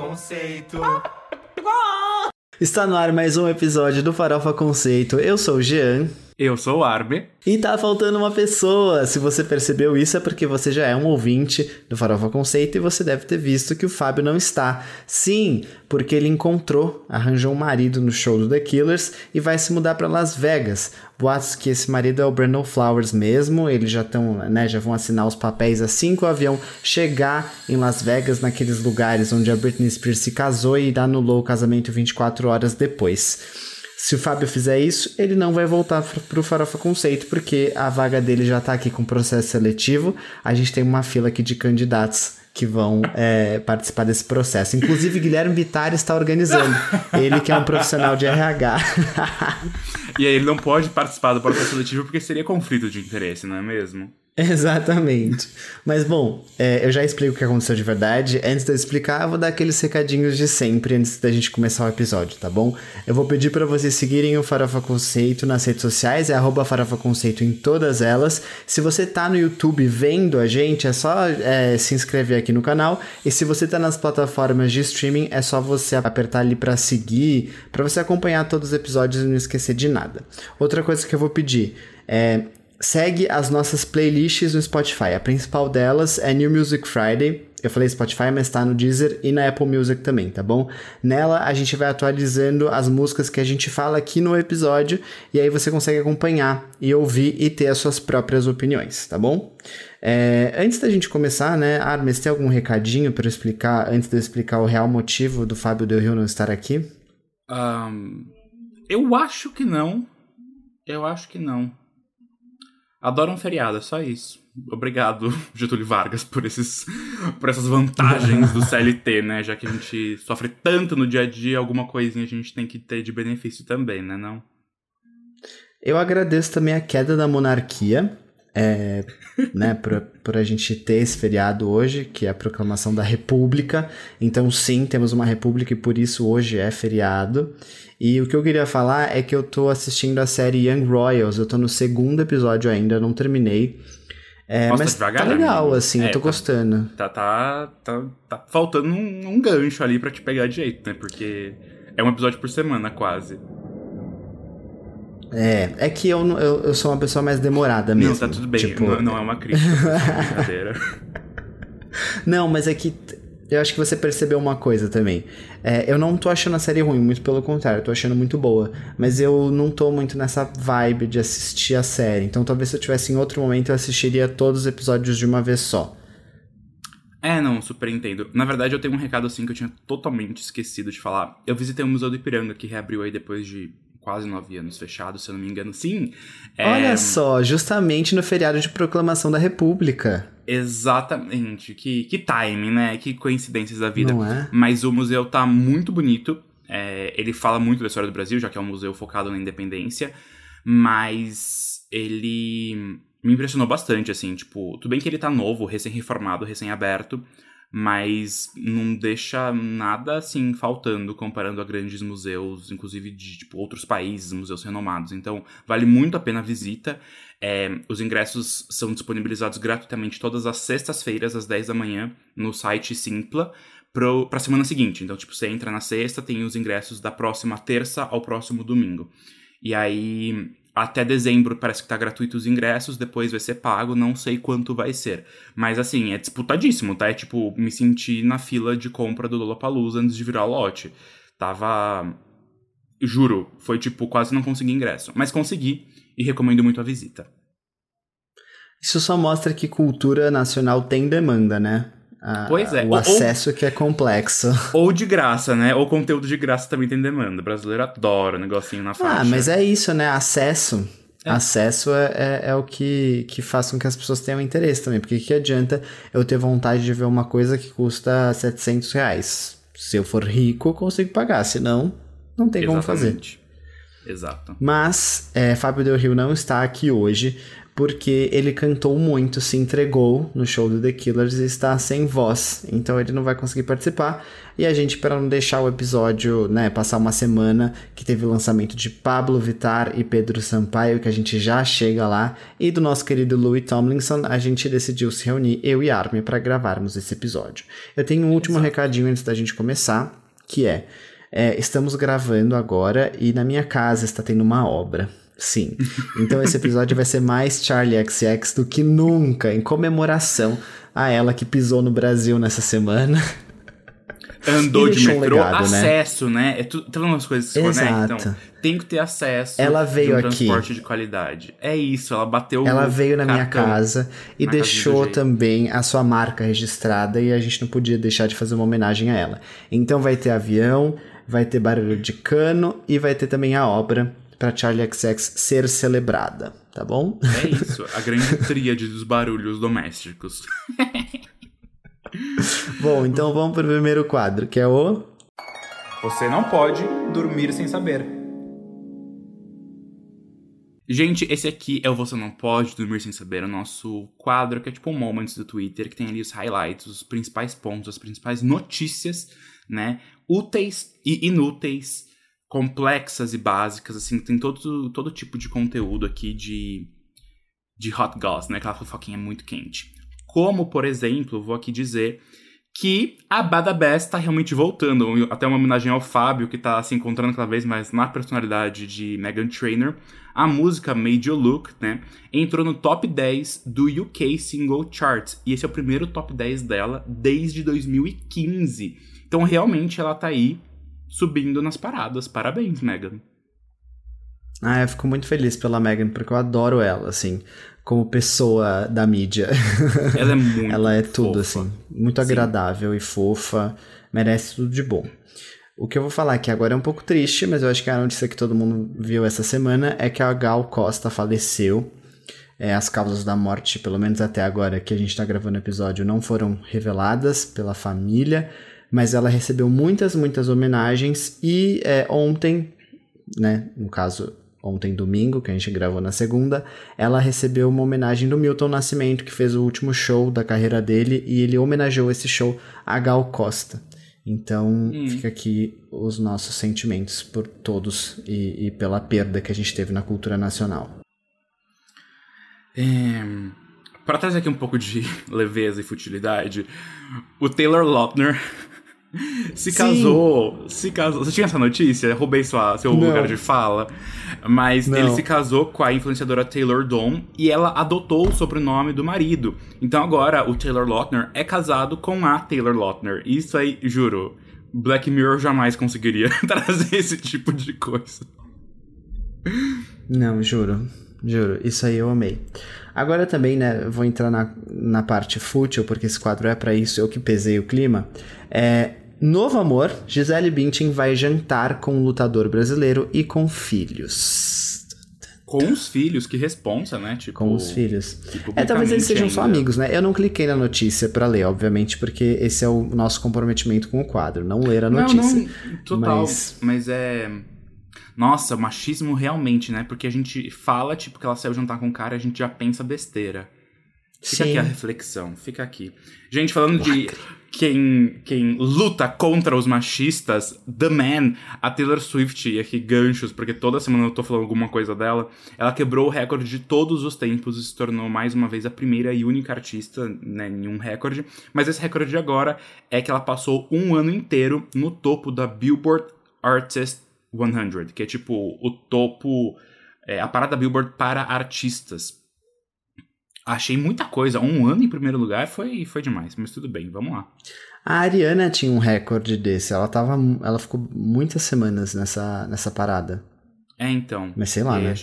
Conceito. Está no ar mais um episódio do Farofa Conceito. Eu sou o Jean. Eu sou o Arbe. E tá faltando uma pessoa. Se você percebeu isso, é porque você já é um ouvinte do Farofa Conceito e você deve ter visto que o Fábio não está. Sim, porque ele encontrou, arranjou um marido no show do The Killers e vai se mudar para Las Vegas. Boatos que esse marido é o Brandon Flowers mesmo. Eles já estão, né, já vão assinar os papéis assim que o avião chegar em Las Vegas, naqueles lugares onde a Britney Spears se casou e anulou o casamento 24 horas depois. Se o Fábio fizer isso, ele não vai voltar para o Farofa Conceito, porque a vaga dele já está aqui com processo seletivo. A gente tem uma fila aqui de candidatos que vão é, participar desse processo. Inclusive, Guilherme Vittar está organizando. Ele que é um profissional de RH. e aí ele não pode participar do processo seletivo porque seria conflito de interesse, não é mesmo? Exatamente. Mas bom, é, eu já explico o que aconteceu de verdade. Antes de eu explicar, eu vou dar aqueles recadinhos de sempre antes da gente começar o episódio, tá bom? Eu vou pedir para vocês seguirem o Farofa Conceito nas redes sociais, é arroba Farofa Conceito em todas elas. Se você tá no YouTube vendo a gente, é só é, se inscrever aqui no canal. E se você tá nas plataformas de streaming, é só você apertar ali para seguir, para você acompanhar todos os episódios e não esquecer de nada. Outra coisa que eu vou pedir é segue as nossas playlists no Spotify. A principal delas é New Music Friday. Eu falei Spotify, mas está no Deezer e na Apple Music também, tá bom? Nela a gente vai atualizando as músicas que a gente fala aqui no episódio e aí você consegue acompanhar e ouvir e ter as suas próprias opiniões, tá bom? É, antes da gente começar, né, Armes, tem algum recadinho para explicar, antes de eu explicar o real motivo do Fábio Del Rio não estar aqui? Um, eu acho que não. Eu acho que não. Adoro um feriado, é só isso. Obrigado, Getúlio Vargas, por, esses, por essas vantagens do CLT, né? Já que a gente sofre tanto no dia a dia, alguma coisinha a gente tem que ter de benefício também, né? Não? Eu agradeço também a queda da monarquia, é, né, por, por a gente ter esse feriado hoje, que é a proclamação da República. Então, sim, temos uma República e por isso hoje é feriado. E o que eu queria falar é que eu tô assistindo a série Young Royals, eu tô no segundo episódio ainda, não terminei. É, Nossa, mas tá, devagar, tá legal, amigo. assim, é, eu tô tá, gostando. Tá, tá, tá, tá faltando um, um, gancho ali para te pegar de jeito, né? Porque é um episódio por semana, quase. É, é que eu, eu, eu sou uma pessoa mais demorada mesmo. Não, tá tudo bem, tipo... não, não é uma crítica, é brincadeira. não, mas é que eu acho que você percebeu uma coisa também. É, eu não tô achando a série ruim, muito pelo contrário, tô achando muito boa. Mas eu não tô muito nessa vibe de assistir a série. Então talvez se eu tivesse em outro momento eu assistiria todos os episódios de uma vez só. É, não, super entendo. Na verdade, eu tenho um recado assim que eu tinha totalmente esquecido de falar. Eu visitei o Museu do Ipiranga, que reabriu aí depois de quase nove anos fechado, se eu não me engano. Sim. É... Olha só, justamente no feriado de proclamação da República. Exatamente. Que, que timing, né? Que coincidências da vida. Não é? Mas o museu tá muito bonito. É, ele fala muito da história do Brasil, já que é um museu focado na independência. Mas ele me impressionou bastante, assim. Tipo, tudo bem que ele tá novo, recém-reformado, recém-aberto mas não deixa nada assim faltando comparando a grandes museus, inclusive de tipo, outros países, museus renomados. Então, vale muito a pena a visita. É, os ingressos são disponibilizados gratuitamente todas as sextas-feiras, às 10 da manhã, no site Simpla, para a semana seguinte. Então, tipo, você entra na sexta, tem os ingressos da próxima terça ao próximo domingo. E aí, até dezembro parece que tá gratuito os ingressos, depois vai ser pago, não sei quanto vai ser. Mas assim, é disputadíssimo, tá? É tipo, me senti na fila de compra do Lollapalooza antes de virar lote. Tava... Juro, foi tipo, quase não consegui ingresso. Mas consegui e recomendo muito a visita. Isso só mostra que cultura nacional tem demanda, né? A, pois é. o acesso ou, que é complexo. Ou de graça, né? Ou conteúdo de graça também tem demanda. O brasileiro adora o negocinho na faixa. Ah, mas é isso, né? Acesso. É. Acesso é, é, é, o que, que faz com que as pessoas tenham interesse também. Porque que adianta eu ter vontade de ver uma coisa que custa 700 reais? Se eu for rico, eu consigo pagar. Se não, não tem Exatamente. como fazer. Exato. Mas é, Fábio Del Rio não está aqui hoje porque ele cantou muito, se entregou no show do The Killers e está sem voz, então ele não vai conseguir participar. E a gente, para não deixar o episódio, né, passar uma semana que teve o lançamento de Pablo Vitar e Pedro Sampaio, que a gente já chega lá, e do nosso querido Louis Tomlinson, a gente decidiu se reunir, eu e Armin, para gravarmos esse episódio. Eu tenho um último Exato. recadinho antes da gente começar, que é, é, estamos gravando agora e na minha casa está tendo uma obra. Sim. Então esse episódio vai ser mais Charlie XX do que nunca, em comemoração a ela que pisou no Brasil nessa semana. Andou de metrô, um legado, né? acesso, né? né? É tudo, tem umas coisas que se Exato. conectam. Tem que ter acesso ela veio de um aqui. transporte de qualidade. É isso, ela bateu Ela veio na minha casa e deixou também a sua marca registrada e a gente não podia deixar de fazer uma homenagem a ela. Então vai ter avião, vai ter barulho de cano e vai ter também a obra para Charlie XX ser celebrada, tá bom? É isso, a grande tríade dos barulhos domésticos. bom, então vamos pro primeiro quadro, que é o Você não pode dormir sem saber. Gente, esse aqui é o Você Não Pode Dormir Sem Saber, o nosso quadro, que é tipo um Moments do Twitter, que tem ali os highlights, os principais pontos, as principais notícias, né? Úteis e inúteis complexas e básicas, assim, tem todo, todo tipo de conteúdo aqui de, de hot goss, né? Aquela fofoquinha muito quente. Como, por exemplo, vou aqui dizer que a Bada Bass tá realmente voltando. Até uma homenagem ao Fábio, que tá se encontrando cada vez mais na personalidade de Megan Trainor. A música Made You Look, né, entrou no top 10 do UK Single Charts. E esse é o primeiro top 10 dela desde 2015. Então, realmente, ela tá aí subindo nas paradas. Parabéns, Megan. Ah, eu fico muito feliz pela Megan, porque eu adoro ela, assim, como pessoa da mídia. Ela é muito Ela é tudo, fofa. assim, muito Sim. agradável e fofa, merece tudo de bom. O que eu vou falar aqui agora é um pouco triste, mas eu acho que a notícia que todo mundo viu essa semana é que a Gal Costa faleceu. É, as causas da morte, pelo menos até agora que a gente está gravando o episódio, não foram reveladas pela família mas ela recebeu muitas, muitas homenagens e é, ontem, né, no caso ontem domingo, que a gente gravou na segunda, ela recebeu uma homenagem do Milton Nascimento, que fez o último show da carreira dele, e ele homenageou esse show a Gal Costa. Então, hum. fica aqui os nossos sentimentos por todos e, e, pela perda que a gente teve na cultura nacional. É, para trazer aqui um pouco de leveza e futilidade, o Taylor Lautner se casou, Sim. se casou. Você tinha essa notícia? Roubei sua, seu Não. lugar de fala. Mas Não. ele se casou com a influenciadora Taylor Dawn e ela adotou o sobrenome do marido. Então agora o Taylor Lautner é casado com a Taylor Lautner. Isso aí, juro, Black Mirror jamais conseguiria trazer esse tipo de coisa. Não, juro. Juro, isso aí eu amei. Agora também, né, vou entrar na, na parte fútil, porque esse quadro é para isso, eu que pesei o clima. É, Novo amor, Gisele Bündchen vai jantar com um lutador brasileiro e com filhos. Com os filhos, que responsa, né? Tipo, com os filhos. É, talvez eles sejam ainda. só amigos, né? Eu não cliquei na notícia para ler, obviamente, porque esse é o nosso comprometimento com o quadro, não ler a notícia. Não, não, total. Mas, mas é. Nossa, machismo realmente, né? Porque a gente fala, tipo, que ela saiu jantar com um cara, a gente já pensa besteira. Fica Sim. aqui a reflexão, fica aqui. Gente, falando de quem, quem luta contra os machistas, The Man, a Taylor Swift, e aqui ganchos, porque toda semana eu tô falando alguma coisa dela, ela quebrou o recorde de todos os tempos e se tornou mais uma vez a primeira e única artista né, em um recorde. Mas esse recorde de agora é que ela passou um ano inteiro no topo da Billboard Artist 100, que é tipo o topo, é, a parada Billboard para artistas. Achei muita coisa. Um ano em primeiro lugar foi, foi demais, mas tudo bem, vamos lá. A Ariana tinha um recorde desse. Ela tava. Ela ficou muitas semanas nessa, nessa parada. É, então. Mas sei lá, é, né?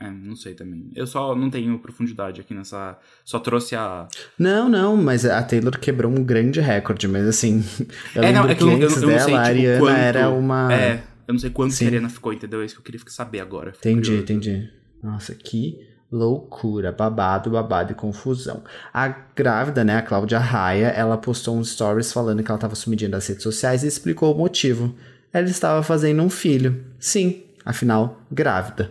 É, não sei também. Eu só não tenho profundidade aqui nessa. Só trouxe a. Não, não, mas a Taylor quebrou um grande recorde, mas assim. Eu é, não, é que, que antes eu, eu dela, sei, tipo, a Ariana quanto... era uma. É, eu não sei quanto Sim. que a Ariana ficou, entendeu? É isso que eu queria saber agora. Entendi, curioso. entendi. Nossa, que loucura, babado, babado e confusão. A grávida, né, a Cláudia Raia, ela postou um stories falando que ela estava sumidinha das redes sociais e explicou o motivo. Ela estava fazendo um filho. Sim, afinal, grávida.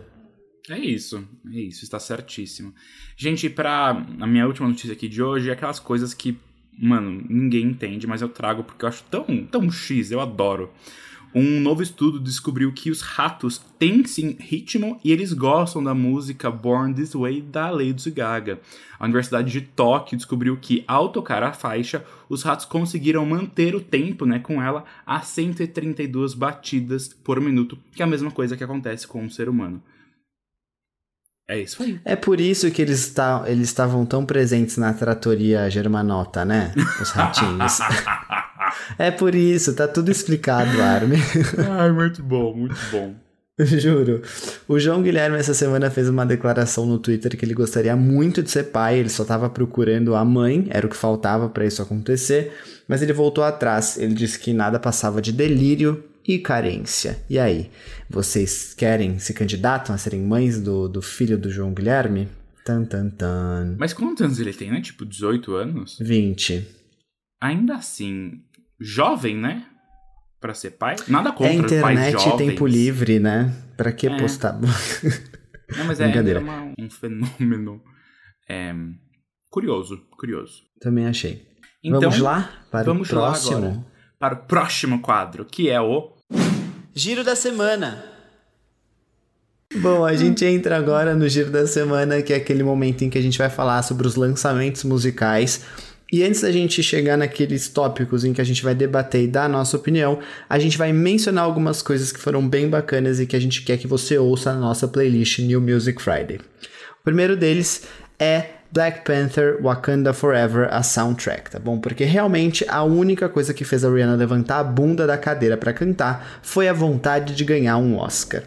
É isso, é isso, está certíssimo. Gente, pra a minha última notícia aqui de hoje é aquelas coisas que, mano, ninguém entende, mas eu trago porque eu acho tão, tão X, eu adoro. Um novo estudo descobriu que os ratos têm sim ritmo e eles gostam da música Born This Way da Lady Gaga. A Universidade de Tóquio descobriu que, ao tocar a faixa, os ratos conseguiram manter o tempo né, com ela a 132 batidas por minuto, que é a mesma coisa que acontece com um ser humano. É isso aí. É por isso que eles estavam tão presentes na tratoria germanota, né? Os ratinhos. é por isso, tá tudo explicado, Armin. Ai, muito bom, muito bom. Juro. O João Guilherme essa semana fez uma declaração no Twitter que ele gostaria muito de ser pai, ele só estava procurando a mãe, era o que faltava para isso acontecer, mas ele voltou atrás. Ele disse que nada passava de delírio e carência. E aí, vocês querem, se candidatam a serem mães do, do filho do João Guilherme? Tan, tan, tan. Mas quantos anos ele tem, né? Tipo, 18 anos? 20. Ainda assim, jovem, né? Pra ser pai. Nada contra é internet pais jovens. tempo livre, né? Pra que É. postar? Não, mas é, é uma- um fenômeno é, curioso, curioso. Também achei. Então, vamos lá para vamos o lá próximo? agora. para o próximo quadro, que é o... Giro da semana. Bom, a gente entra agora no Giro da Semana, que é aquele momento em que a gente vai falar sobre os lançamentos musicais. E antes da gente chegar naqueles tópicos em que a gente vai debater e dar a nossa opinião, a gente vai mencionar algumas coisas que foram bem bacanas e que a gente quer que você ouça na nossa playlist New Music Friday. O primeiro deles é Black Panther Wakanda Forever, a soundtrack, tá bom? Porque realmente a única coisa que fez a Rihanna levantar a bunda da cadeira para cantar foi a vontade de ganhar um Oscar.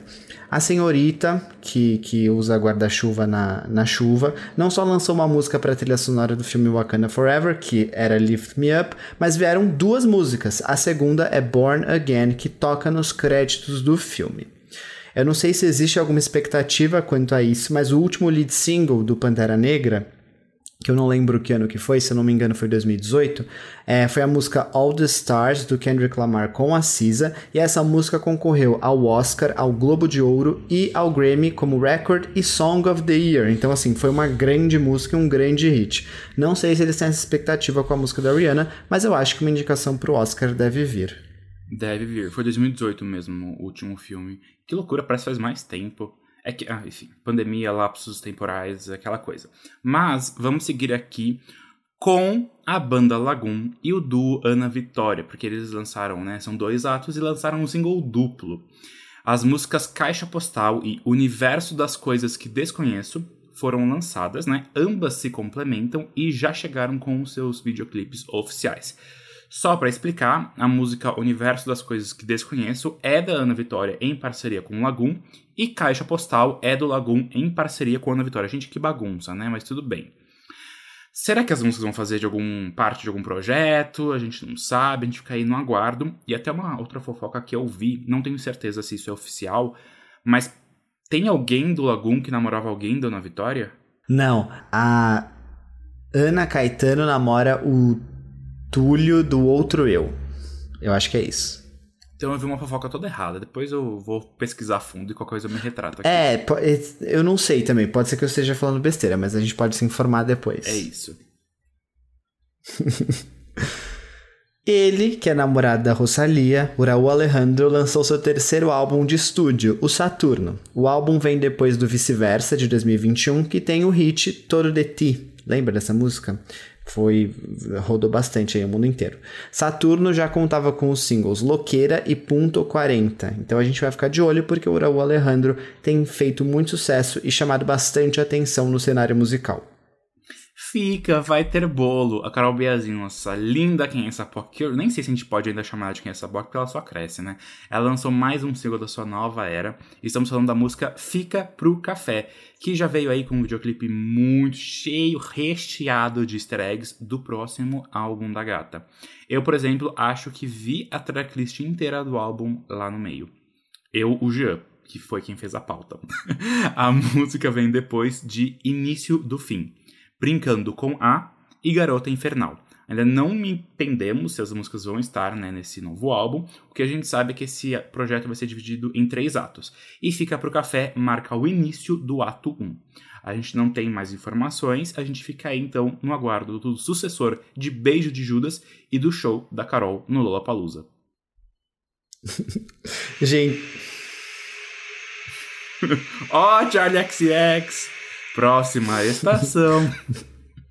A senhorita, que, que usa guarda-chuva na, na chuva, não só lançou uma música para a trilha sonora do filme Wakanda Forever, que era Lift Me Up, mas vieram duas músicas. A segunda é Born Again, que toca nos créditos do filme. Eu não sei se existe alguma expectativa quanto a isso, mas o último lead single do Pantera Negra, que eu não lembro que ano que foi, se eu não me engano foi 2018, é, foi a música All the Stars do Kendrick Lamar com a Cisa, e essa música concorreu ao Oscar, ao Globo de Ouro e ao Grammy como Record e Song of the Year. Então, assim, foi uma grande música um grande hit. Não sei se eles têm essa expectativa com a música da Rihanna, mas eu acho que uma indicação pro Oscar deve vir. Deve vir. Foi 2018 mesmo, o último filme. Que loucura, parece que faz mais tempo. É que, ah, enfim, pandemia, lapsos temporais, aquela coisa. Mas vamos seguir aqui com a banda Lagoon e o duo Ana Vitória, porque eles lançaram, né? São dois atos e lançaram um single duplo. As músicas Caixa Postal e Universo das Coisas que Desconheço foram lançadas, né? Ambas se complementam e já chegaram com os seus videoclipes oficiais. Só para explicar, a música Universo das Coisas que Desconheço é da Ana Vitória em parceria com Lagoon e Caixa Postal é do Lagoon em parceria com a Ana Vitória. Gente, que bagunça, né? Mas tudo bem. Será que as músicas vão fazer de algum parte de algum projeto? A gente não sabe, a gente fica aí no aguardo. E até uma outra fofoca que eu vi, não tenho certeza se isso é oficial, mas tem alguém do Lagoon que namorava alguém da Ana Vitória? Não, a Ana Caetano namora o Túlio do outro eu. Eu acho que é isso. Então eu vi uma fofoca toda errada. Depois eu vou pesquisar a fundo e qualquer coisa eu me retrato aqui. É, po- eu não sei também. Pode ser que eu esteja falando besteira, mas a gente pode se informar depois. É isso. Ele, que é namorado da Rosalia, o Raul Alejandro, lançou seu terceiro álbum de estúdio, o Saturno. O álbum vem depois do Vice-Versa, de 2021, que tem o hit Todo de Ti. Lembra dessa música? Foi. rodou bastante aí o mundo inteiro. Saturno já contava com os singles Loqueira e Punto 40. Então a gente vai ficar de olho porque o Raul Alejandro tem feito muito sucesso e chamado bastante atenção no cenário musical. Fica, vai ter bolo. A Carol Biazin, nossa linda Quem é essa POC, eu nem sei se a gente pode ainda chamar de Quem é essa POC, porque ela só cresce, né? Ela lançou mais um single da sua nova era. Estamos falando da música Fica Pro Café, que já veio aí com um videoclipe muito cheio, recheado de easter eggs do próximo álbum da gata. Eu, por exemplo, acho que vi a tracklist inteira do álbum lá no meio. Eu, o Jean, que foi quem fez a pauta. a música vem depois de Início do Fim. Brincando com A e Garota Infernal. Ainda não entendemos se as músicas vão estar né, nesse novo álbum. O que a gente sabe é que esse projeto vai ser dividido em três atos. E Fica Pro Café marca o início do ato 1. A gente não tem mais informações, a gente fica aí então no aguardo do sucessor de Beijo de Judas e do show da Carol no Lollapalooza. gente. Ó, oh, Charlie XX! Próxima estação.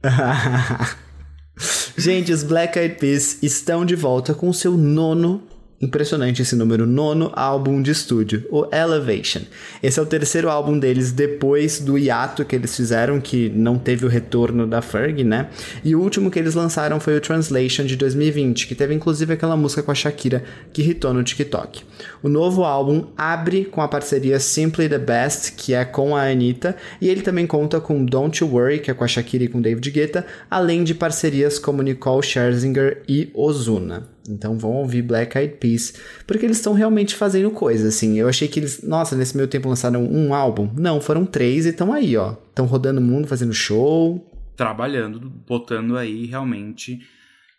Gente, os Black Eyed Peas estão de volta com seu nono Impressionante esse número, nono álbum de estúdio, o Elevation. Esse é o terceiro álbum deles depois do hiato que eles fizeram, que não teve o retorno da Ferg, né? E o último que eles lançaram foi o Translation de 2020, que teve inclusive aquela música com a Shakira que hitou no TikTok. O novo álbum abre com a parceria Simply the Best, que é com a Anitta, e ele também conta com Don't You Worry, que é com a Shakira e com David Guetta, além de parcerias como Nicole Scherzinger e Ozuna. Então vão ouvir Black Eyed Peas, porque eles estão realmente fazendo coisa, assim. Eu achei que eles, nossa, nesse meio tempo lançaram um álbum. Não, foram três e estão aí, ó. Estão rodando o mundo, fazendo show. Trabalhando, botando aí realmente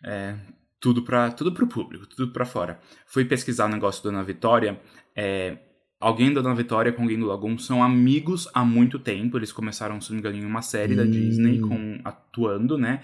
é, tudo para tudo pro público, tudo para fora. Fui pesquisar o negócio da Ana Vitória, é, alguém da Ana Vitória com alguém do Lagoon são amigos há muito tempo. Eles começaram, se não me engano, em uma série hum. da Disney com atuando, né?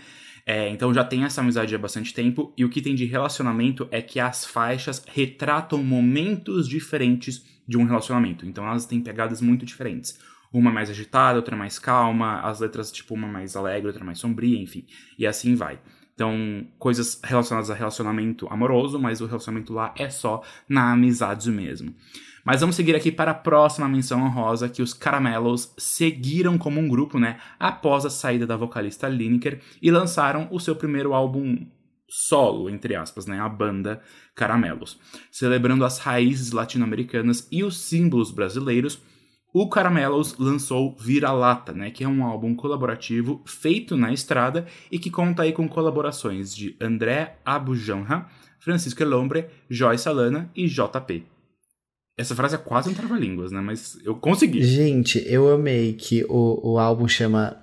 É, então já tem essa amizade há bastante tempo, e o que tem de relacionamento é que as faixas retratam momentos diferentes de um relacionamento. Então elas têm pegadas muito diferentes. Uma mais agitada, outra mais calma, as letras, tipo, uma mais alegre, outra mais sombria, enfim. E assim vai. Então, coisas relacionadas a relacionamento amoroso, mas o relacionamento lá é só na amizade mesmo. Mas vamos seguir aqui para a próxima menção honrosa, que os Caramelos seguiram como um grupo, né, após a saída da vocalista Lineker e lançaram o seu primeiro álbum solo, entre aspas, né, a banda Caramelos. Celebrando as raízes latino-americanas e os símbolos brasileiros, o Caramelos lançou Vira-Lata, né, que é um álbum colaborativo feito na estrada e que conta aí com colaborações de André Abujanra, Francisco Elombre, Joy Salana e JP. Essa frase é quase um trava-línguas, né? Mas eu consegui. Gente, eu amei que o, o álbum chama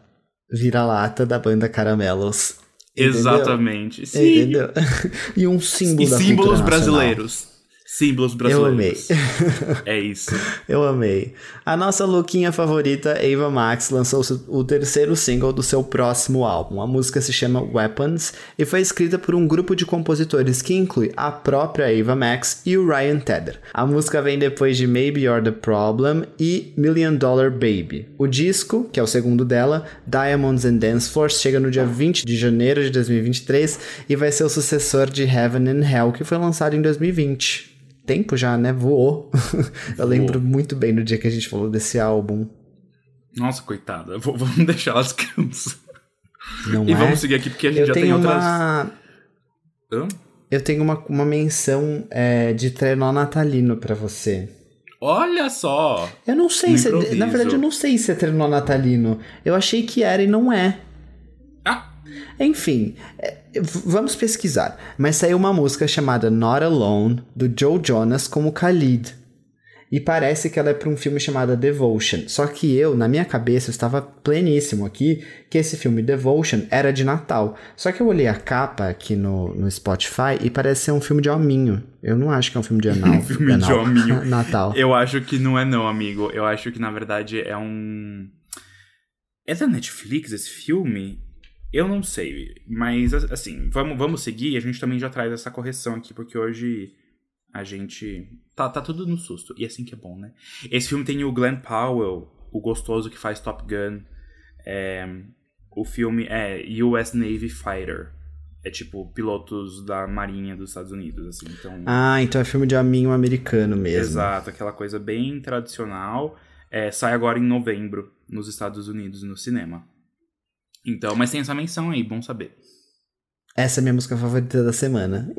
Vira-Lata da banda Caramelos. Exatamente. Entendeu? Sim. Entendeu? e um símbolo e da símbolos brasileiros. Símbolos brasileiros. Eu amei. é isso. Eu amei. A nossa louquinha favorita, Ava Max, lançou o terceiro single do seu próximo álbum. A música se chama Weapons e foi escrita por um grupo de compositores que inclui a própria Ava Max e o Ryan Tedder. A música vem depois de Maybe You're the Problem e Million Dollar Baby. O disco, que é o segundo dela, Diamonds and Dance Floors, chega no dia 20 de janeiro de 2023 e vai ser o sucessor de Heaven and Hell, que foi lançado em 2020 tempo já, né? Voou. eu lembro muito bem do dia que a gente falou desse álbum. Nossa, coitada. V vamos deixar elas descansar. Não e é? vamos seguir aqui porque a gente eu já tem outras. Uma... Hã? Eu tenho uma, uma menção é, de trenó natalino para você. Olha só! Eu não sei se. É, na verdade, eu não sei se é trenó natalino. Eu achei que era e não é. Enfim, é, vamos pesquisar. Mas saiu uma música chamada Not Alone, do Joe Jonas, como Khalid. E parece que ela é para um filme chamado Devotion. Só que eu, na minha cabeça, estava pleníssimo aqui que esse filme Devotion era de Natal. Só que eu olhei a capa aqui no, no Spotify e parece ser um filme de hominho. Eu não acho que é um filme de anal. um filme anal. de hominho. Natal. Eu acho que não é não, amigo. Eu acho que na verdade é um... É da Netflix esse filme? Eu não sei, mas assim, vamos, vamos seguir. A gente também já traz essa correção aqui, porque hoje a gente. Tá, tá tudo no susto. E assim que é bom, né? Esse filme tem o Glenn Powell, o gostoso que faz Top Gun. É, o filme é US Navy Fighter. É tipo pilotos da Marinha dos Estados Unidos, assim. Então... Ah, então é filme de aminho americano mesmo. Exato, aquela coisa bem tradicional. É, sai agora em novembro nos Estados Unidos no cinema. Então, mas tem essa menção aí, bom saber. Essa é a minha música favorita da semana.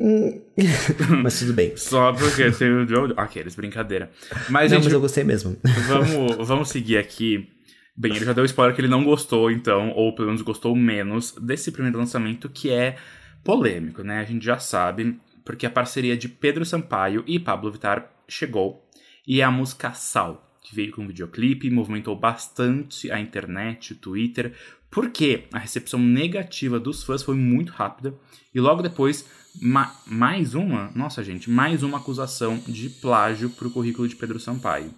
mas tudo bem. Só porque tem o Joe. Aqueles, brincadeira. Mas, não, gente, mas eu gostei mesmo. vamos, vamos seguir aqui. Bem, ele já deu spoiler que ele não gostou, então, ou pelo menos gostou menos, desse primeiro lançamento que é polêmico, né? A gente já sabe, porque a parceria de Pedro Sampaio e Pablo Vittar chegou. E é a música Sal, que veio com um videoclipe, movimentou bastante a internet, o Twitter, Porque a recepção negativa dos fãs foi muito rápida e logo depois ma mais uma, nossa gente, mais uma acusação de plágio pro currículo de Pedro Sampaio.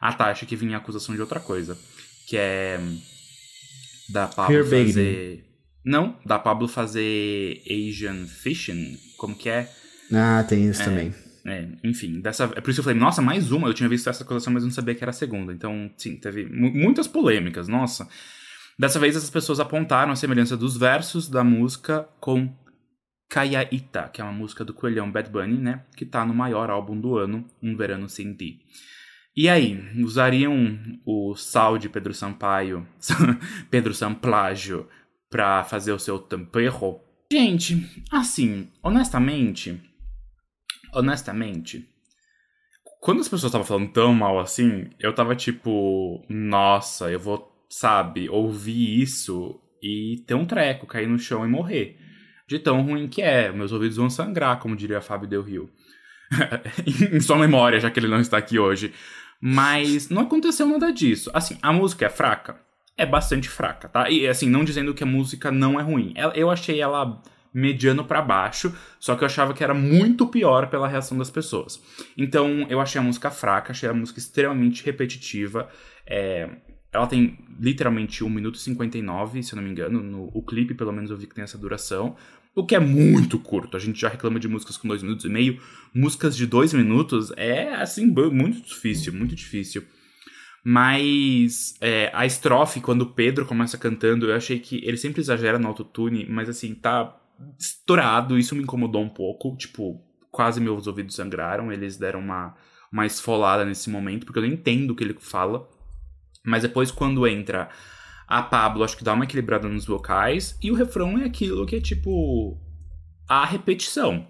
A taxa que vinha a acusação de outra coisa, que é da Pablo Here, baby. fazer não, da Pablo fazer Asian Fishing, como que é? Ah, tem isso também. É, enfim, dessa, é por isso que eu falei, nossa, mais uma. Eu tinha visto essa acusação, mas não sabia que era a segunda. Então, sim, teve mu- muitas polêmicas, nossa. Dessa vez, essas pessoas apontaram a semelhança dos versos da música com Kayaita, que é uma música do Coelhão Bad Bunny, né? Que tá no maior álbum do ano, Um Verano Sem Ti. E aí, usariam o sal de Pedro Sampaio, Pedro Samplágio, pra fazer o seu tempero? Gente, assim, honestamente, honestamente, quando as pessoas estavam falando tão mal assim, eu tava tipo, nossa, eu vou, sabe, ouvir isso e ter um treco, cair no chão e morrer. De tão ruim que é, meus ouvidos vão sangrar, como diria Fábio Del Rio. em sua memória, já que ele não está aqui hoje. Mas não aconteceu nada disso. Assim, a música é fraca? É bastante fraca, tá? E assim, não dizendo que a música não é ruim. Eu achei ela mediano pra baixo, só que eu achava que era muito pior pela reação das pessoas. Então, eu achei a música fraca, achei a música extremamente repetitiva. É, ela tem literalmente 1 minuto e 59, se eu não me engano. No, o clipe, pelo menos, eu vi que tem essa duração. O que é muito curto. A gente já reclama de músicas com 2 minutos e meio. Músicas de 2 minutos é, assim, muito difícil, muito difícil. Mas é, a estrofe, quando o Pedro começa cantando, eu achei que ele sempre exagera no autotune, mas assim, tá estourado. Isso me incomodou um pouco. Tipo, quase meus ouvidos sangraram. Eles deram uma, uma esfolada nesse momento, porque eu não entendo o que ele fala. Mas depois, quando entra a Pablo, acho que dá uma equilibrada nos vocais. E o refrão é aquilo que é tipo. a repetição.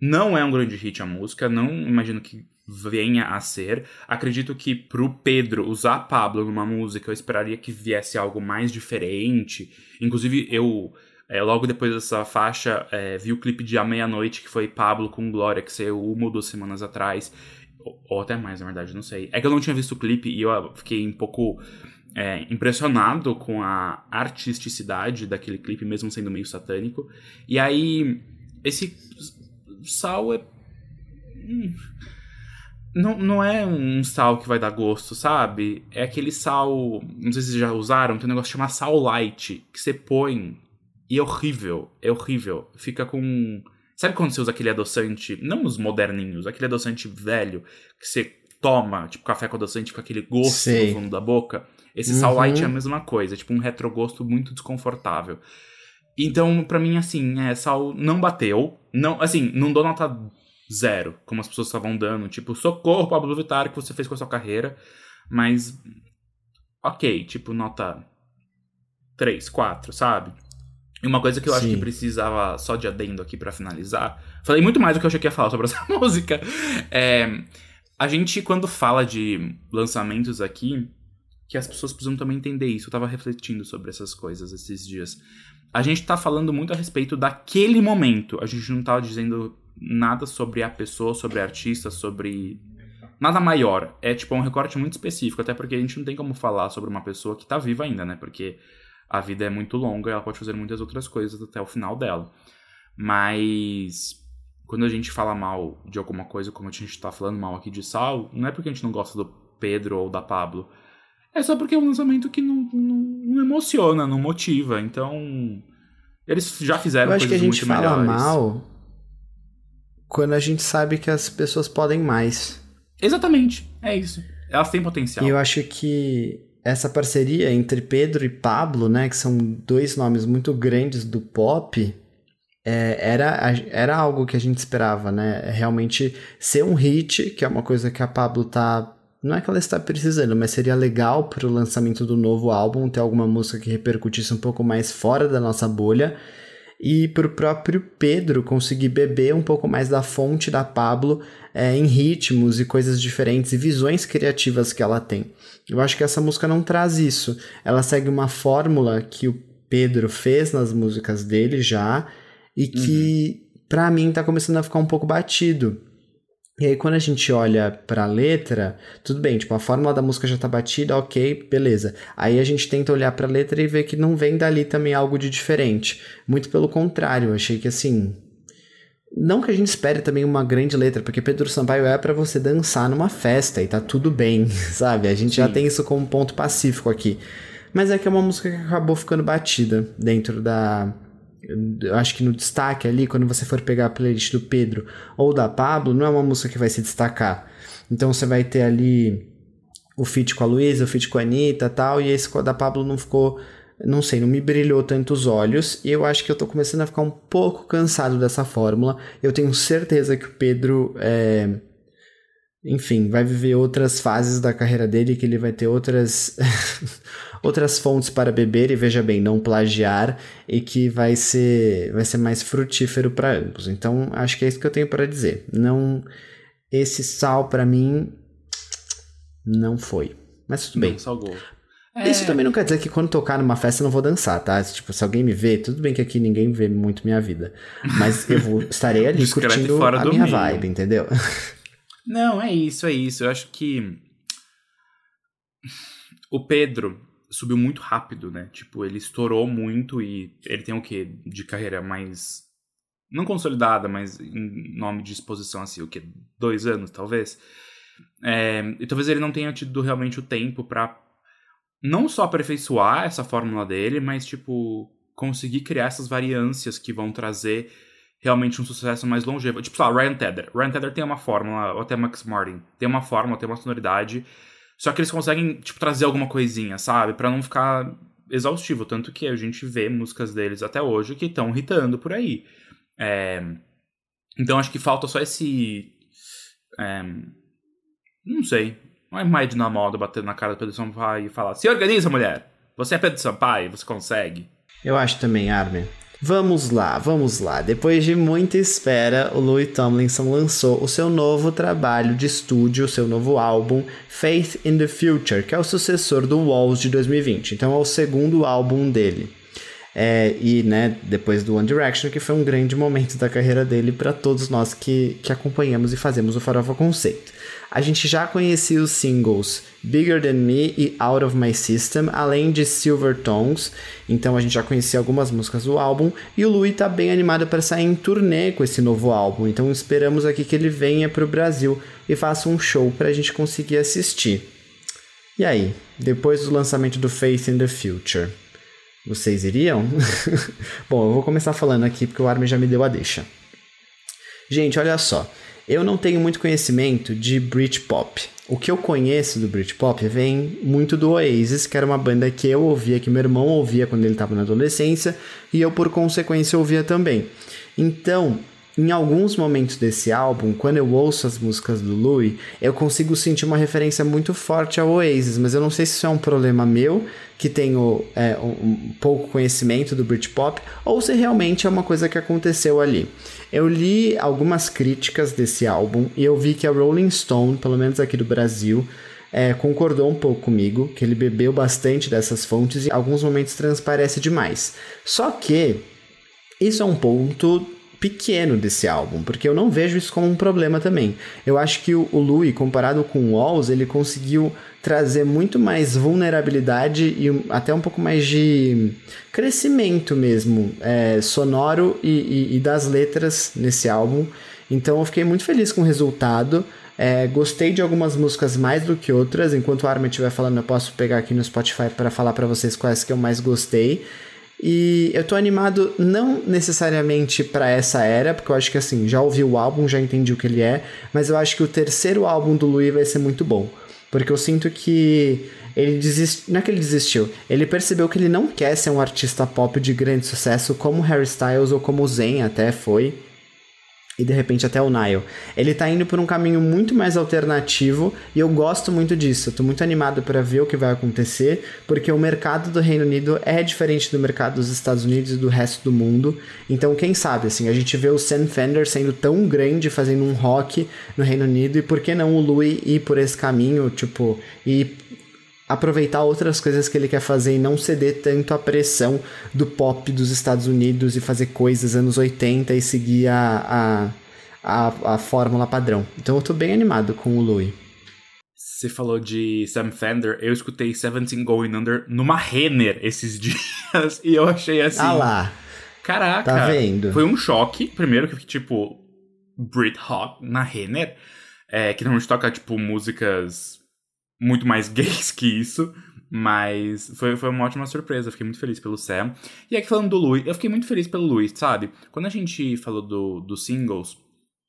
Não é um grande hit a música, não imagino que venha a ser. Acredito que pro Pedro usar Pablo numa música, eu esperaria que viesse algo mais diferente. Inclusive, eu. é, logo depois dessa faixa, é, vi o clipe de A Meia-Noite, que foi Pablo com Glória, que saiu uma ou duas semanas atrás. Ou, até mais, na verdade, não sei. É que eu não tinha visto o clipe e eu ah, fiquei um pouco é, impressionado com a artisticidade daquele clipe, mesmo sendo meio satânico. E aí, esse sal é. hum, Não, não é um sal que vai dar gosto, sabe? É aquele sal. Não sei se vocês já usaram, tem um negócio chamado sal light, que você põe e é horrível. É horrível. Fica com. Sabe quando você usa aquele adoçante? Não os moderninhos, aquele adoçante velho que você toma, tipo café com adoçante, com aquele gosto Sei. no fundo da boca. Esse sal Uhum. light é a mesma coisa, tipo um retrogosto muito desconfortável. Então, pra mim, assim, é, sal não bateu. Não, assim, não dou nota zero, como as pessoas estavam dando. Tipo, socorro, Pablo Vittar, que você fez com a sua carreira. Mas, ok, tipo, nota 3, 4, sabe? E uma coisa que eu acho Sim. que precisava só de adendo aqui pra finalizar. Falei muito mais do que eu achei que ia falar sobre essa música. É, a gente, quando fala de lançamentos aqui, que as pessoas precisam também entender isso. Eu tava refletindo sobre essas coisas esses dias. A gente tá falando muito a respeito daquele momento. A gente não tá dizendo nada sobre a pessoa, sobre a artista, sobre. Nada maior. É tipo um recorte muito específico, até porque a gente não tem como falar sobre uma pessoa que tá viva ainda, né? Porque a vida é muito longa e ela pode fazer muitas outras coisas até o final dela. Mas quando a gente fala mal de alguma coisa, como a gente tá falando mal aqui de Sal, não é porque a gente não gosta do Pedro ou da Pablo. É só porque é um lançamento que não, não, não emociona, não motiva. Então. Eles já fizeram Eu acho que a coisas gente muito fala melhores. mal quando a gente sabe que as pessoas podem mais. Exatamente, é isso. Elas têm potencial. E eu acho que essa parceria entre Pedro e Pablo, né, que são dois nomes muito grandes do pop, é, era, era algo que a gente esperava, né? Realmente ser um hit, que é uma coisa que a Pablo tá. Não é que ela está precisando, mas seria legal para o lançamento do novo álbum ter alguma música que repercutisse um pouco mais fora da nossa bolha. E para o próprio Pedro conseguir beber um pouco mais da fonte da Pablo é, em ritmos e coisas diferentes e visões criativas que ela tem. Eu acho que essa música não traz isso. Ela segue uma fórmula que o Pedro fez nas músicas dele já e que, pra mim, tá começando a ficar um pouco batido. E aí, quando a gente olha pra letra, tudo bem, tipo, a fórmula da música já tá batida, ok, beleza. Aí a gente tenta olhar pra letra e ver que não vem dali também algo de diferente. Muito pelo contrário, achei que assim. Não que a gente espere também uma grande letra, porque Pedro Sampaio é para você dançar numa festa e tá tudo bem, sabe? A gente Sim. já tem isso como ponto pacífico aqui. Mas é que é uma música que acabou ficando batida dentro da, acho que no destaque ali, quando você for pegar a playlist do Pedro ou da Pablo, não é uma música que vai se destacar. Então você vai ter ali o feat com a Luísa, o feat com a Anitta tal, e esse da Pablo não ficou, não sei, não me brilhou tanto os olhos, e eu acho que eu tô começando a ficar um pouco cansado dessa fórmula. Eu tenho certeza que o Pedro é, enfim, vai viver outras fases da carreira dele, que ele vai ter outras outras fontes para beber e veja bem, não plagiar e que vai ser vai ser mais frutífero para ambos. Então, acho que é isso que eu tenho para dizer. Não esse sal para mim não foi. Mas tudo bem. Não salgou. Isso é... também não quer dizer que quando tocar numa festa eu não vou dançar, tá? Tipo, se alguém me vê, tudo bem que aqui ninguém vê muito minha vida. Mas eu vou, estarei ali curtindo a minha meio. vibe, entendeu? Não, é isso, é isso. Eu acho que o Pedro subiu muito rápido, né? Tipo, ele estourou muito e ele tem o quê? De carreira mais. Não consolidada, mas em nome de exposição, assim, o quê? Dois anos, talvez. É, e talvez ele não tenha tido realmente o tempo para não só aperfeiçoar essa fórmula dele, mas, tipo, conseguir criar essas variâncias que vão trazer realmente um sucesso mais longevo. Tipo, sei lá, Ryan Tedder. Ryan Tedder tem uma fórmula, ou até Max Martin, tem uma fórmula, tem uma sonoridade, só que eles conseguem, tipo, trazer alguma coisinha, sabe? para não ficar exaustivo. Tanto que a gente vê músicas deles até hoje que estão hitando por aí. É... Então acho que falta só esse. É... Não sei. Não é mais de na moda bater na cara do Pedro Sampaio e falar: se organiza, mulher! Você é Pedro Sampaio, você consegue. Eu acho também, Armin. Vamos lá, vamos lá. Depois de muita espera, o Louis Tomlinson lançou o seu novo trabalho de estúdio, o seu novo álbum, Faith in the Future, que é o sucessor do Walls de 2020. Então é o segundo álbum dele. É, e né, depois do One Direction, que foi um grande momento da carreira dele para todos nós que, que acompanhamos e fazemos o Farofa Conceito. A gente já conhecia os singles Bigger Than Me e Out of My System, além de Silver Tongues, então a gente já conhecia algumas músicas do álbum, e o Louis tá bem animado para sair em turnê com esse novo álbum, então esperamos aqui que ele venha para o Brasil e faça um show para a gente conseguir assistir. E aí, depois do lançamento do Faith in the Future, vocês iriam? Bom, eu vou começar falando aqui porque o Armin já me deu a deixa. Gente, olha só. Eu não tenho muito conhecimento de Britpop. O que eu conheço do Britpop vem muito do Oasis, que era uma banda que eu ouvia, que meu irmão ouvia quando ele estava na adolescência, e eu por consequência ouvia também. Então, em alguns momentos desse álbum, quando eu ouço as músicas do Louis, eu consigo sentir uma referência muito forte ao Oasis, mas eu não sei se isso é um problema meu, que tenho é, um pouco conhecimento do Britpop, ou se realmente é uma coisa que aconteceu ali. Eu li algumas críticas desse álbum e eu vi que a Rolling Stone, pelo menos aqui do Brasil, é, concordou um pouco comigo, que ele bebeu bastante dessas fontes e em alguns momentos transparece demais. Só que isso é um ponto pequeno desse álbum, porque eu não vejo isso como um problema também. Eu acho que o, o Louis, comparado com o Walls, ele conseguiu trazer muito mais vulnerabilidade e até um pouco mais de crescimento mesmo, é, sonoro e, e, e, das letras nesse álbum. Então eu fiquei muito feliz com o resultado. É, gostei de algumas músicas mais do que outras. Enquanto o Armin estiver falando, eu posso pegar aqui no Spotify para falar para vocês quais que eu mais gostei. E eu tô animado não necessariamente para essa era, porque eu acho que assim, já ouvi o álbum, já entendi o que ele é, mas eu acho que o terceiro álbum do Louis vai ser muito bom. Porque eu sinto que ele desistiu. Não é que ele desistiu. Ele percebeu que ele não quer ser um artista pop de grande sucesso como Harry Styles ou como Zen até foi e de repente até o Nile. Ele tá indo por um caminho muito mais alternativo e eu gosto muito disso. Eu tô muito animado para ver o que vai acontecer, porque o mercado do Reino Unido é diferente do mercado dos Estados Unidos e do resto do mundo. Então, quem sabe, assim, a gente vê o Sam Fender sendo tão grande fazendo um rock no Reino Unido e por que não o Louis ir por esse caminho, tipo, e aproveitar outras coisas que ele quer fazer e não ceder tanto à pressão do pop dos Estados Unidos e fazer coisas anos 80 e seguir a, a, a fórmula padrão. Então eu tô bem animado com o Louis. Você falou de Sam Fender, eu escutei Seventeen Going Under numa Renner esses dias e eu achei assim. Ah lá. Caraca. Tá vendo? Foi um choque. Primeiro que tipo, Brit Hawk na Renner, é, que normalmente toca, tipo, músicas muito mais gays que isso. Mas foi, foi uma ótima surpresa, fiquei muito feliz pelo Sam. E aqui falando do Louis, eu fiquei muito feliz pelo Louis, sabe? Quando a gente falou do, dos singles,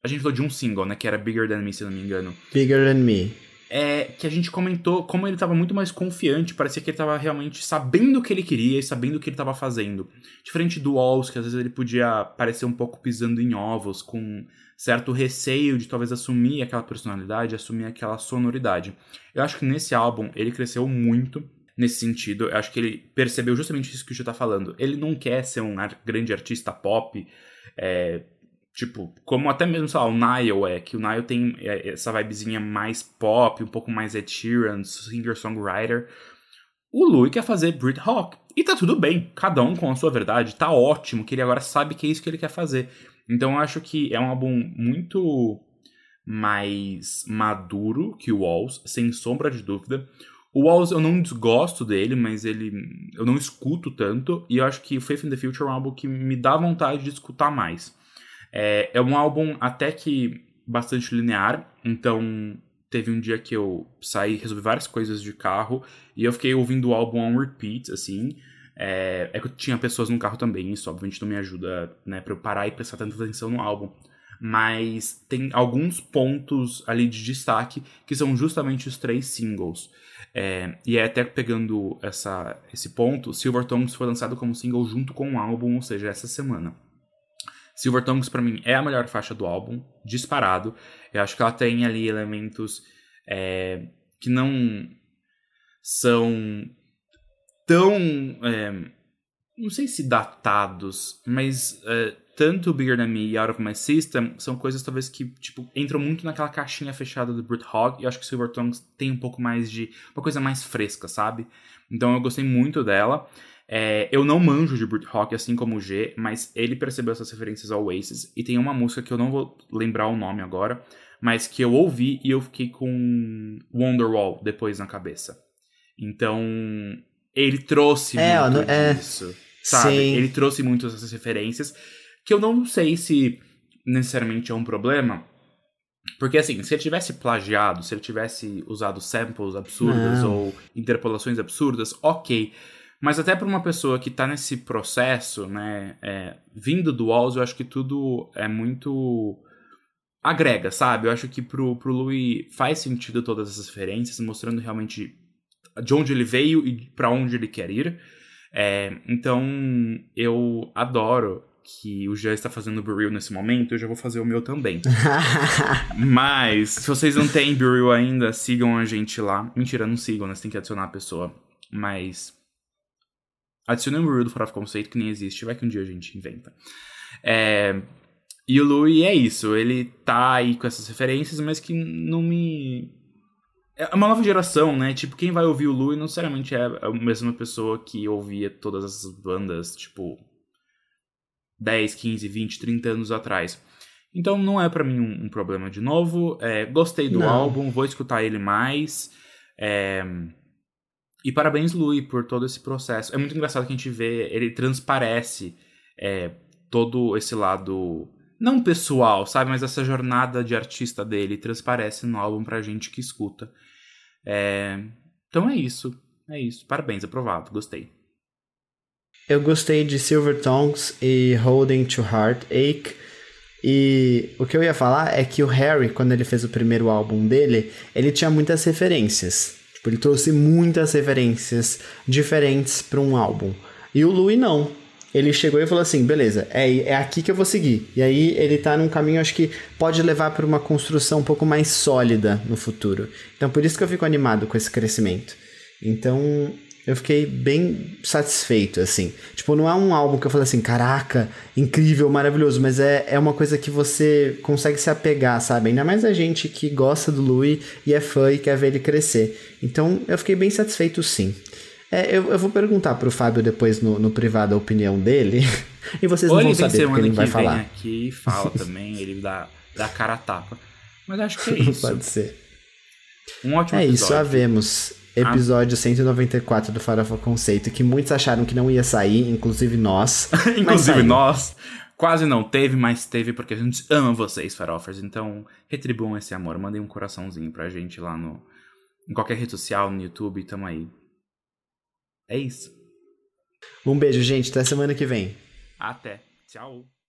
a gente falou de um single, né? Que era Bigger Than Me, se não me engano. Bigger Than Me. É que a gente comentou como ele tava muito mais confiante, parecia que ele tava realmente sabendo o que ele queria e sabendo o que ele tava fazendo. Diferente do Walls, que às vezes ele podia parecer um pouco pisando em ovos, com certo receio de talvez assumir aquela personalidade, assumir aquela sonoridade. Eu acho que nesse álbum ele cresceu muito nesse sentido. Eu acho que ele percebeu justamente isso que o Gil tá falando. Ele não quer ser um grande artista pop, é, tipo, como até mesmo, sei lá, o Nile é, que o Nile tem é, essa vibezinha mais pop, um pouco mais Ed Sheeran, singer-songwriter. O Louis quer fazer Brit Rock. E tá tudo bem, cada um com a sua verdade, tá ótimo, que ele agora sabe que é isso que ele quer fazer. Então eu acho que é um álbum muito mais maduro que o Walls, sem sombra de dúvida. O Walls eu não desgosto dele, mas ele eu não escuto tanto, e eu acho que Faith in the Future é um álbum que me dá vontade de escutar mais. É, é um álbum até que bastante linear, então teve um dia que eu saí, resolvi várias coisas de carro, e eu fiquei ouvindo o álbum on repeat, assim, é, é, que eu tinha pessoas no carro também, isso obviamente não me ajuda, né, pra eu parar e prestar tanta atenção no álbum. Mas tem alguns pontos ali de destaque que são justamente os três singles. É, e é até pegando essa, esse ponto, Silver Tongues foi lançado como single junto com o álbum, ou seja, essa semana. Silver Tongues para mim é a melhor faixa do álbum, disparado. Eu acho que ela tem ali elementos é, que não são tão. É, não sei se datados, mas é, tanto Bigger Than Me e Out of My System são coisas talvez que tipo, entram muito naquela caixinha fechada do Brute Hog. E acho que Silver Tongues tem um pouco mais de. uma coisa mais fresca, sabe? Então eu gostei muito dela. É, eu não manjo de Brit Rock, assim como o G, mas ele percebeu essas referências ao Oasis. E tem uma música que eu não vou lembrar o nome agora, mas que eu ouvi e eu fiquei com Wonderwall depois na cabeça. Então, ele trouxe é, muito não, é... disso, sabe? Sim. Ele trouxe muito essas referências, que eu não sei se necessariamente é um problema, porque assim, se ele tivesse plagiado, se ele tivesse usado samples absurdas Não. ou interpolações absurdas, ok. Mas até para uma pessoa que tá nesse processo, né, é, vindo do Walls, eu acho que tudo é muito agrega, sabe? Eu acho que pro, pro Louis faz sentido todas essas referências, mostrando realmente de onde ele veio e para onde ele quer ir. É, então, eu adoro que o Jean está fazendo o Burrell nesse momento, eu já vou fazer o meu também. Mas, se vocês não têm Burrell ainda, sigam a gente lá. Mentira, não sigam, né? Você tem que adicionar a pessoa. Mas, adicionem o Burrell do Farofa Conceito, que nem existe. Vai que um dia a gente inventa. É, e o Louis é isso. Ele tá aí com essas referências, mas que não me... É uma nova geração, né? Tipo, quem vai ouvir o Louis não necessariamente é a mesma pessoa que ouvia todas essas bandas, tipo, 10, 15, 20, 30 anos atrás. Então não é para mim um, um, problema de novo. É, gostei do Não. álbum, vou escutar ele mais. É, E parabéns, Louis, por todo esse processo. É muito engraçado que a gente vê, ele transparece é, todo esse lado, não pessoal, sabe? Mas essa jornada de artista dele transparece no álbum pra gente que escuta. É, Então é isso. É isso. Parabéns, aprovado. Gostei. Eu gostei de Silver Tongues e Holding to Heartache. E o que eu ia falar é que o Harry, quando ele fez o primeiro álbum dele, ele tinha muitas referências. Tipo, ele trouxe muitas referências diferentes para um álbum. E o Louis não. Ele chegou e falou assim: beleza, é, é aqui que eu vou seguir. E aí ele tá num caminho, acho que pode levar para uma construção um pouco mais sólida no futuro. Então por isso que eu fico animado com esse crescimento. Então eu fiquei bem satisfeito, assim. Tipo, não é um álbum que eu falei assim, caraca, incrível, maravilhoso, mas é, é uma coisa que você consegue se apegar, sabe? Ainda mais a gente que gosta do Louis e é fã e quer ver ele crescer. Então eu fiquei bem satisfeito, sim. É, eu, eu vou perguntar pro Fábio depois no, no privado a opinião dele. e vocês Ou não vão ele saber porque semana ele que vai vem falar. aqui e fala também, ele dá dar cara a tapa. Mas acho que é isso. Pode ser. Um ótimo É episódio. isso, havemos. Episódio 194 do Farofa Conceito, que muitos acharam que não ia sair, inclusive nós. Inclusive nós. Quase não teve, mas teve porque a gente ama vocês, farofers. Então, retribuam esse amor. Mandem um coraçãozinho pra gente lá no. Em qualquer rede social, no YouTube, tamo aí. É isso. Um beijo, gente. Até semana que vem. Até. Tchau.